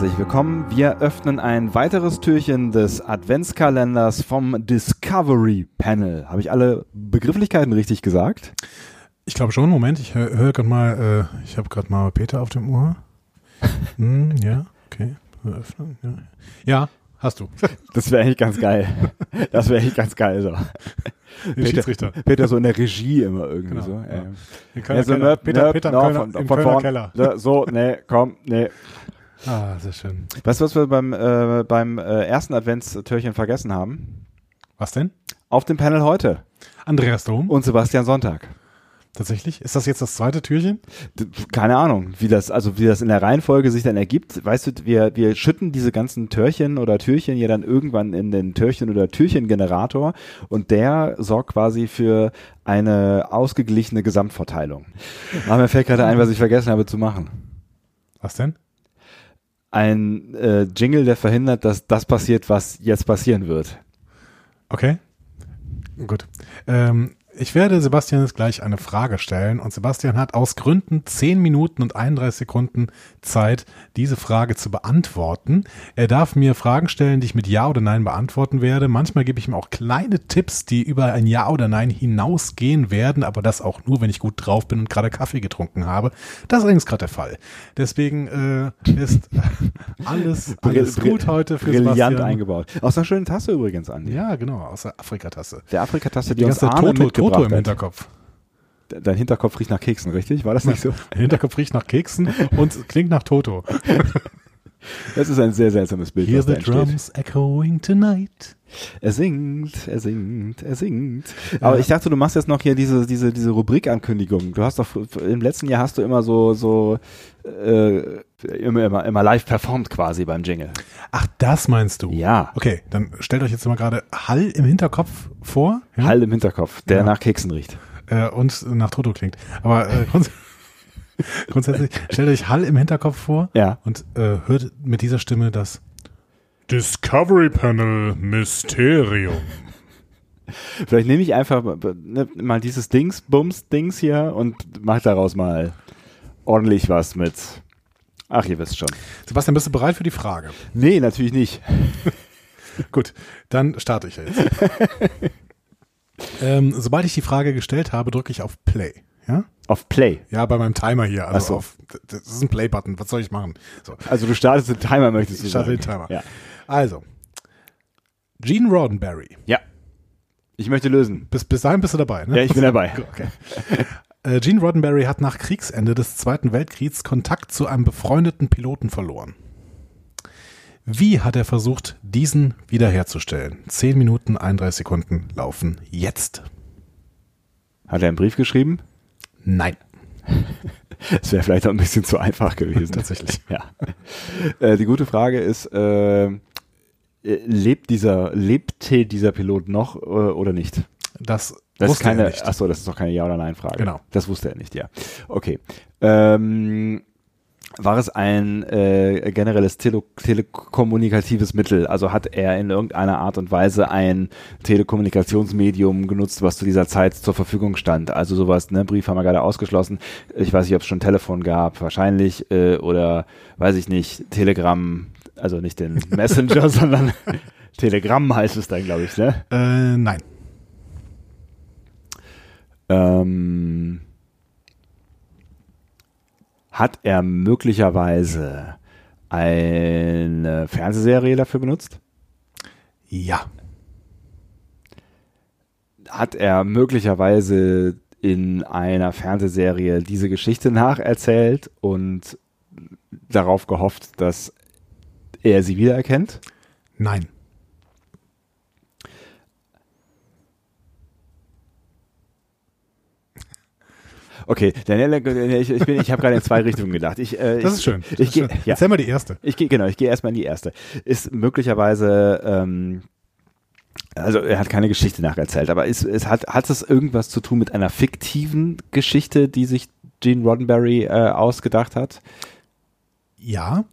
willkommen. Wir öffnen ein weiteres Türchen des Adventskalenders vom Discovery Panel. Habe ich alle Begrifflichkeiten richtig gesagt? Ich glaube schon. Moment, ich höre hör gerade mal, äh, ich habe gerade mal Peter auf dem Ohr. hm, ja, okay. Öffnen, ja. ja, hast du. Das wäre eigentlich ganz geil. Das wäre eigentlich ganz geil so. Peter, Peter so in der Regie immer irgendwie genau, so. Ja. Ja. Kölner also. Peter, nöp, Peter, no, Kölner, von, von vorn, Keller. So, nee, komm, nee. Ah, sehr schön. Weißt du, was wir beim, äh, beim äh, ersten Adventstürchen vergessen haben? Was denn? Auf dem Panel heute. Andreas Dom. Und Sebastian Sonntag. Tatsächlich? Ist das jetzt das zweite Türchen? Keine Ahnung, wie das, also wie das in der Reihenfolge sich dann ergibt. Weißt du, wir, wir schütten diese ganzen Türchen oder Türchen ja dann irgendwann in den Türchen oder Türchengenerator und der sorgt quasi für eine ausgeglichene Gesamtverteilung. Aber mir fällt gerade ein, was ich vergessen habe zu machen. Was denn? Ein äh, Jingle, der verhindert, dass das passiert, was jetzt passieren wird. Okay. Gut. Ähm, ich werde Sebastian jetzt gleich eine Frage stellen und Sebastian hat aus Gründen 10 Minuten und 31 Sekunden Zeit, diese Frage zu beantworten. Er darf mir Fragen stellen, die ich mit Ja oder Nein beantworten werde. Manchmal gebe ich ihm auch kleine Tipps, die über ein Ja oder Nein hinausgehen werden, aber das auch nur, wenn ich gut drauf bin und gerade Kaffee getrunken habe. Das ist übrigens gerade der Fall. Deswegen äh, ist alles, alles gut heute für Brillant Sebastian. eingebaut. Aus einer schönen Tasse übrigens, Andi. Ja, genau, aus der Afrikatasse. Der Afrikatasse, die, die ganze Toto, Toto im Hinterkopf. Dein Hinterkopf riecht nach Keksen, richtig? War das nicht so? Dein Hinterkopf riecht nach Keksen und klingt nach Toto. Das ist ein sehr seltsames Bild. Hear the drums echoing tonight. Er singt, er singt, er singt. Aber ja. ich dachte, du machst jetzt noch hier diese, diese, diese Rubrikankündigung. Du hast doch, im letzten Jahr hast du immer so, so, äh, immer, immer, immer live performt quasi beim Jingle. Ach, das meinst du? Ja. Okay, dann stellt euch jetzt mal gerade Hall im Hinterkopf vor. Ja? Hall im Hinterkopf, der ja. nach Keksen riecht. Äh, und nach Toto klingt. Aber äh, Grundsätzlich stellt euch Hall im Hinterkopf vor ja. und äh, hört mit dieser Stimme das Discovery Panel Mysterium. Vielleicht nehme ich einfach ne, mal dieses Dings, Bums, Dings hier und mache daraus mal ordentlich was mit. Ach, ihr wisst schon. Sebastian, bist du bereit für die Frage? Nee, natürlich nicht. Gut, dann starte ich jetzt. ähm, sobald ich die Frage gestellt habe, drücke ich auf Play. Auf Play. Ja, bei meinem Timer hier. Also so. auf, das ist ein Play-Button. Was soll ich machen? So. Also du startest den Timer, möchtest du ich starte sagen. den Timer. Ja. Also, Gene Roddenberry. Ja. Ich möchte lösen. Bis, bis dahin bist du dabei, ne? Ja, ich bin dabei. Okay. Äh, Gene Roddenberry hat nach Kriegsende des Zweiten Weltkriegs Kontakt zu einem befreundeten Piloten verloren. Wie hat er versucht, diesen wiederherzustellen? 10 Minuten, 31 Sekunden laufen jetzt. Hat er einen Brief geschrieben? Nein. Das wäre vielleicht auch ein bisschen zu einfach gewesen. Tatsächlich. Ja. Äh, die gute Frage ist, äh, lebt dieser, lebte dieser Pilot noch äh, oder nicht? Das, das ist keine, achso, das ist doch keine Ja- oder Nein-Frage. Genau. Das wusste er nicht, ja. Okay. Ähm, war es ein äh, generelles Tele telekommunikatives Mittel? Also hat er in irgendeiner Art und Weise ein Telekommunikationsmedium genutzt, was zu dieser Zeit zur Verfügung stand? Also sowas, ne, Brief haben wir gerade ausgeschlossen. Ich weiß nicht, ob es schon Telefon gab, wahrscheinlich, äh, oder weiß ich nicht, Telegram, also nicht den Messenger, sondern Telegram heißt es dann, glaube ich, ne? Äh, nein. Ähm, hat er möglicherweise eine Fernsehserie dafür benutzt? Ja. Hat er möglicherweise in einer Fernsehserie diese Geschichte nacherzählt und darauf gehofft, dass er sie wiedererkennt? Nein. Okay, Daniel, ich, ich, bin, ich habe gerade in zwei Richtungen gedacht. Ich, äh, das ist schön. Das ich, schön. Ja. Erzähl mal die erste. Ich gehe genau, ich gehe erstmal in die erste. Ist möglicherweise ähm, also er hat keine Geschichte nacherzählt, aber ist, es hat, hat es irgendwas zu tun mit einer fiktiven Geschichte, die sich Gene Roddenberry äh, ausgedacht hat? Ja,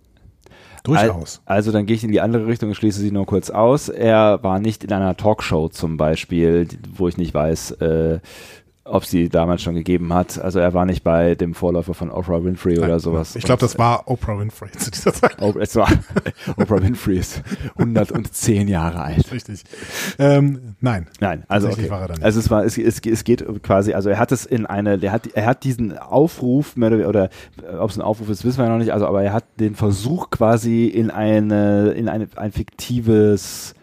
durchaus. Also dann gehe ich in die andere Richtung und schließe sie nur kurz aus. Er war nicht in einer Talkshow zum Beispiel, wo ich nicht weiß, äh, ob sie damals schon gegeben hat. Also er war nicht bei dem Vorläufer von Oprah Winfrey oder sowas. Ich glaube, das war Oprah Winfrey zu dieser Zeit. Es war, Oprah Winfrey ist 110 Jahre alt. Richtig. Ähm, nein. Nein, also okay. er. Also es war, es, es, es geht quasi, also er hat es in eine, der hat, er hat diesen Aufruf, mehr oder, oder ob es ein Aufruf ist, wissen wir noch nicht, also aber er hat den Versuch quasi in eine, in eine, ein fiktives,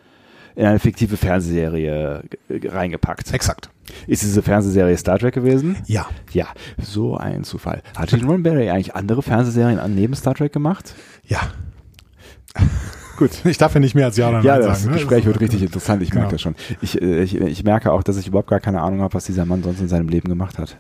in eine fiktive Fernsehserie g- reingepackt. Exakt. Ist diese Fernsehserie Star Trek gewesen? Ja. Ja, so ein Zufall. Hat Gene Roddenberry eigentlich andere Fernsehserien an neben Star Trek gemacht? Ja. Gut. Ich darf ja nicht mehr als Ja oder Ja, Nein das sagen. ne? Gespräch wird richtig interessant, ich merke Genau. das schon. Ich, äh, ich, ich merke auch, dass ich überhaupt gar keine Ahnung habe, was dieser Mann sonst in seinem Leben gemacht hat.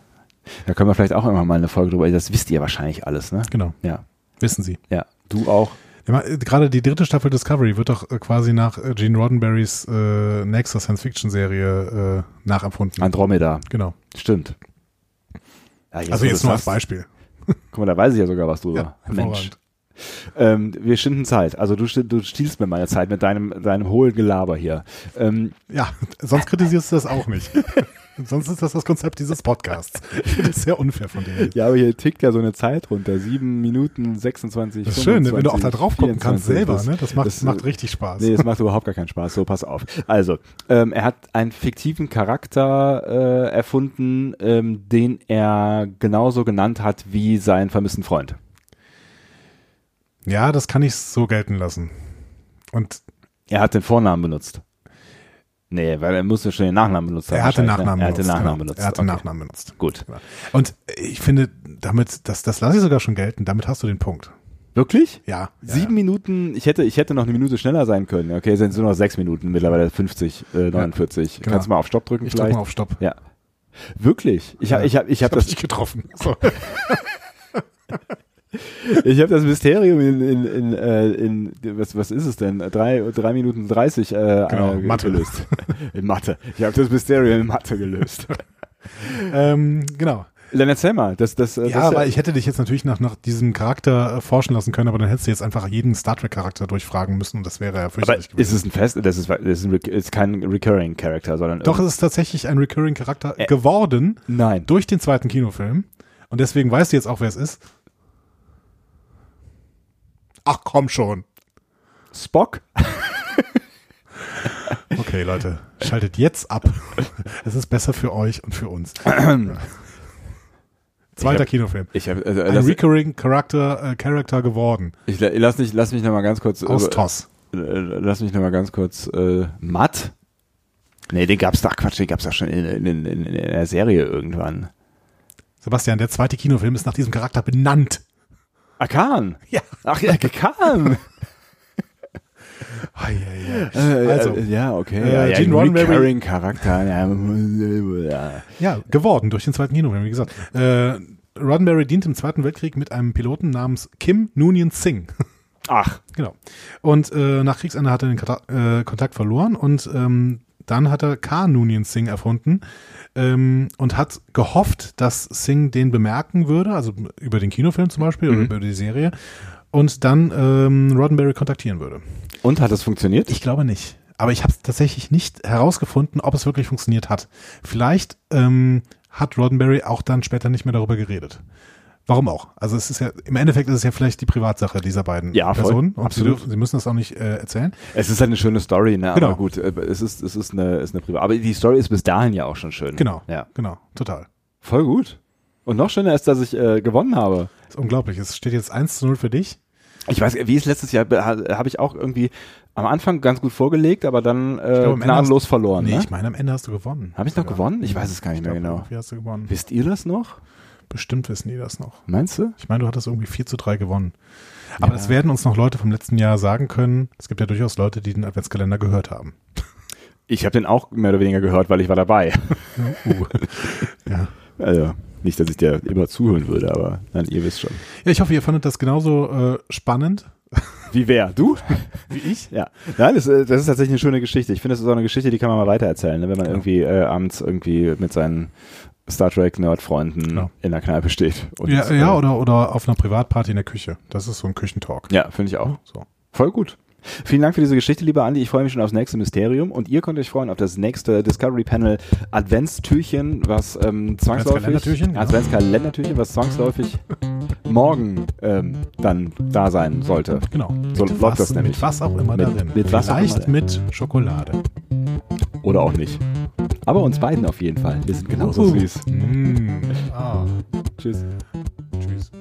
Da können wir vielleicht auch immer mal eine Folge drüber, das wisst ihr wahrscheinlich alles, ne? Genau. Ja, Wissen Sie. ja. Du auch? Ja, Gerade die dritte Staffel Discovery wird doch äh, quasi nach äh, Gene Roddenberrys äh, nächster Science-Fiction-Serie äh, nachempfunden. Andromeda, genau. stimmt. Ja, Also jetzt nur als. Beispiel. Guck mal, da weiß ich ja sogar was drüber. Ja, Mensch. Ähm, wir schinden Zeit. Also du, du stiehlst mir meine Zeit mit deinem, deinem hohlen Gelaber hier. Ähm, Ja, sonst kritisierst du das auch nicht. sonst ist das das Konzept dieses Podcasts. Das sehr unfair von dir. ja, aber hier tickt ja so eine Zeit runter. Sieben Minuten 26. Das ist schön, wenn du auch da 25, drauf gucken kannst 24, selber. das- Ne? Das macht, das- macht richtig Spaß. Nee, es macht überhaupt gar keinen Spaß. So, pass auf. Also, ähm, er hat einen fiktiven Charakter äh, erfunden, ähm, den er genauso genannt hat wie seinen vermissten Freund. Ja, das kann ich so gelten lassen. Und Er hat den Vornamen benutzt. Nee, weil er musste schon den Nachnamen benutzt haben. er hat den Nachnamen ne? Er hat benutzt. den Nachnamen genau. benutzt. Er hat den okay. Nachnamen benutzt. Gut. Und ich finde, damit, das, das lasse ich sogar schon gelten, damit hast du den Punkt. Wirklich? Ja. ja Sieben Minuten, ich hätte, ich hätte noch eine Minute schneller sein können. Okay, sind nur noch sechs Minuten, mittlerweile 50, äh, 49. genau. Kannst du mal auf Stopp drücken Ich drücke mal auf Stopp. Ja. Wirklich? Ich habe ich hab, ich hab hab das dich getroffen. So. Ich habe das Mysterium in, in, in, äh, in was, was ist es denn? Drei, drei Minuten 30 äh, Genau, äh, Mathe. gelöst. in Mathe. Ich habe das Mysterium in Mathe gelöst. ähm, genau. Dann erzähl mal. Das, das, äh, Ja, das, aber ich hätte dich jetzt natürlich nach, nach diesem Charakter äh, forschen lassen können, aber dann hättest du jetzt einfach jeden Star Trek-Charakter durchfragen müssen und das wäre ja aber fürchterlich ist gewesen. es ein Fest? Das ist, das ist, ein, ist kein Recurring Character, sondern Doch, es ist tatsächlich ein Recurring-Charakter Äh. geworden nein. durch den zweiten Kinofilm. Und deswegen weißt du jetzt auch, wer es ist. Ach komm schon. Spock? Okay, Leute, schaltet jetzt ab. Es ist besser für euch und für uns. Zweiter hab- Kinofilm. Ich habe also, Ein Recurring Charakter, äh, Character geworden. ich, la- lass, mich, lass mich noch mal ganz kurz Aus äh, TOS. äh, lass mich noch mal ganz kurz äh, Matt? Nee, den gab's doch Quatsch, den gab's doch schon in, in, in, in der Serie irgendwann. Sebastian, der zweite Kinofilm ist nach diesem Charakter benannt. Akan. Ja. Ach ja, Akan. Ei, ei, ei. Äh, Also, ja, okay. äh, ja, ja, Gene Roddenberry- Charakter. Ja, ja. Ja, geworden durch den zweiten Kinofilm, wie gesagt. Äh, Roddenberry dient im Zweiten Weltkrieg mit einem Piloten namens Kim Noonien Singh. Ach, Genau. Und äh, nach Kriegsende hat er den Kata äh, Kontakt verloren und ähm, dann hat er K. Noonien Singh erfunden ähm, und hat gehofft, dass Singh den bemerken würde, also über den Kinofilm zum Beispiel oder Mhm. über die Serie und dann ähm, Roddenberry kontaktieren würde. und hat das funktioniert? Ich glaube nicht. Aber ich habe tatsächlich nicht herausgefunden, ob es wirklich funktioniert hat. Vielleicht ähm, hat Roddenberry auch dann später nicht mehr darüber geredet. Warum auch? Also es ist ja, im Endeffekt ist es ja vielleicht die Privatsache dieser beiden Ja, voll. Personen. Und sie, Absolut. dürfen, sie müssen das auch nicht äh, erzählen. Es ist halt eine schöne Story, ne? Genau. Aber gut, äh, es ist, es ist eine, ist eine Privat. Aber die Story ist bis dahin ja auch schon schön. Genau. Ja. Genau, total. Voll gut. Und noch schöner ist, dass ich äh, gewonnen habe. Das ist unglaublich. Es steht jetzt 1 zu 0 für dich. Ich weiß, wie es letztes Jahr ha- habe ich auch irgendwie am Anfang ganz gut vorgelegt, aber dann äh, Ende gnadenlos hast- verloren. nee, ne? ich meine, am Ende hast du gewonnen. Habe ich noch Ja. gewonnen? Ich weiß es gar nicht mehr Ich glaub, genau. Wie hast du gewonnen? Wisst ihr das noch? Bestimmt wissen die das noch. Meinst du? Ich meine, du hattest irgendwie 4 zu 3 gewonnen. Aber Ja. das werden uns noch Leute vom letzten Jahr sagen können. Es gibt ja durchaus Leute, die den Adventskalender gehört haben. Ich habe den auch mehr oder weniger gehört, weil ich war dabei. Uh. ja. Also, nicht, dass ich dir immer zuhören würde, aber nein, ihr wisst schon. ja, ich hoffe, ihr fandet das genauso äh, spannend Wie wer? Du? wie ich. Ja. Nein, das, äh, das ist tatsächlich eine schöne Geschichte. Ich finde, das ist auch eine Geschichte, die kann man mal weitererzählen, ne? wenn man irgendwie äh, abends irgendwie mit seinen Star Trek Nerd-Freunden Genau. in der Kneipe steht. Und, Ja, ja äh, oder, oder auf einer Privatparty in der Küche. Das ist so ein Küchentalk. Ja, finde ich auch. So. Voll gut. Vielen Dank für diese Geschichte, lieber Andi. Ich freue mich schon aufs nächste Mysterium und ihr könnt euch freuen auf das nächste Discovery Panel Adventstürchen, was ähm, zwangsläufig Adventskalendertürchen, genau. Adventskalendertürchen, was zwangsläufig morgen ähm, dann da sein sollte. Genau. So Mit läuft was, das nämlich. Mit was auch immer Mit- darin. mit was Vielleicht mit Schokolade. Oder auch nicht. Aber uns beiden auf jeden Fall. Wir sind genauso uh. süß. Mm. Ah. Tschüss. Tschüss.